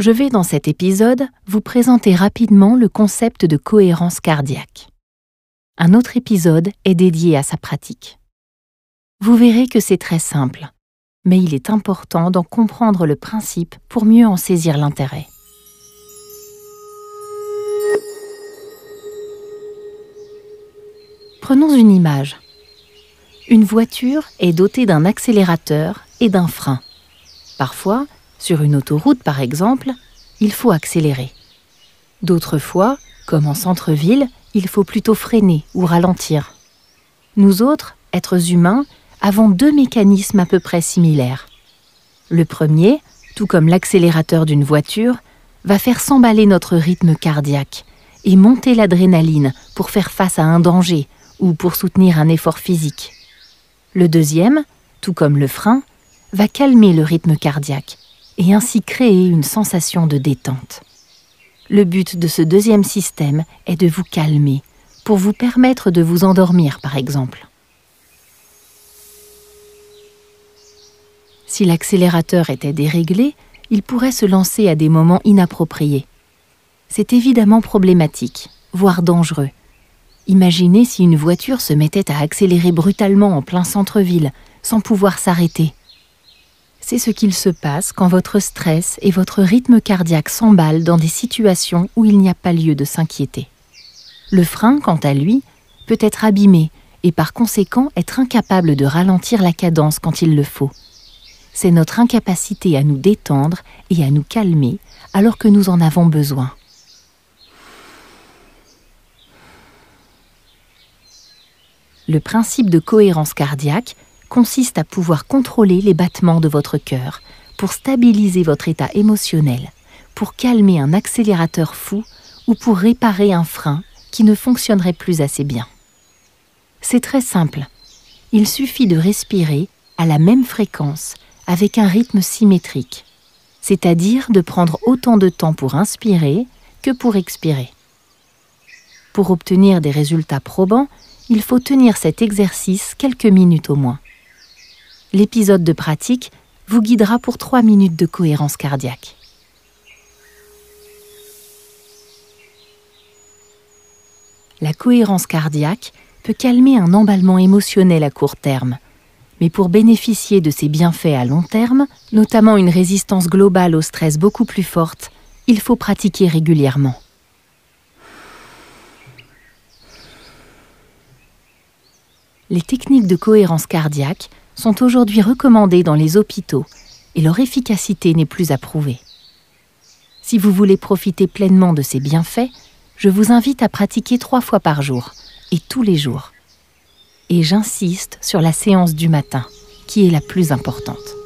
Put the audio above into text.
Je vais dans cet épisode vous présenter rapidement le concept de cohérence cardiaque. Un autre épisode est dédié à sa pratique. Vous verrez que c'est très simple, mais il est important d'en comprendre le principe pour mieux en saisir l'intérêt. Prenons une image. Une voiture est dotée d'un accélérateur et d'un frein. Parfois, sur une autoroute par exemple, il faut accélérer. D'autres fois, comme en centre-ville, il faut plutôt freiner ou ralentir. Nous autres, êtres humains, avons deux mécanismes à peu près similaires. Le premier, tout comme l'accélérateur d'une voiture, va faire s'emballer notre rythme cardiaque et monter l'adrénaline pour faire face à un danger ou pour soutenir un effort physique. Le deuxième, tout comme le frein, va calmer le rythme cardiaque et ainsi créer une sensation de détente. Le but de ce deuxième système est de vous calmer, pour vous permettre de vous endormir par exemple. Si l'accélérateur était déréglé, il pourrait se lancer à des moments inappropriés. C'est évidemment problématique, voire dangereux. Imaginez si une voiture se mettait à accélérer brutalement en plein centre-ville, sans pouvoir s'arrêter. C'est ce qu'il se passe quand votre stress et votre rythme cardiaque s'emballent dans des situations où il n'y a pas lieu de s'inquiéter. Le frein, quant à lui, peut être abîmé et par conséquent être incapable de ralentir la cadence quand il le faut. C'est notre incapacité à nous détendre et à nous calmer alors que nous en avons besoin. Le principe de cohérence cardiaque consiste à pouvoir contrôler les battements de votre cœur pour stabiliser votre état émotionnel, pour calmer un accélérateur fou ou pour réparer un frein qui ne fonctionnerait plus assez bien. C'est très simple. Il suffit de respirer à la même fréquence avec un rythme symétrique, c'est-à-dire de prendre autant de temps pour inspirer que pour expirer. Pour obtenir des résultats probants, il faut tenir cet exercice quelques minutes au moins l'épisode de pratique vous guidera pour 3 minutes de cohérence cardiaque. La cohérence cardiaque peut calmer un emballement émotionnel à court terme, mais pour bénéficier de ses bienfaits à long terme, notamment une résistance globale au stress beaucoup plus forte, il faut pratiquer régulièrement. Les techniques de cohérence cardiaque sont aujourd'hui recommandées dans les hôpitaux et leur efficacité n'est plus approuvée. Si vous voulez profiter pleinement de ces bienfaits, je vous invite à pratiquer trois fois par jour et tous les jours. Et j'insiste sur la séance du matin, qui est la plus importante.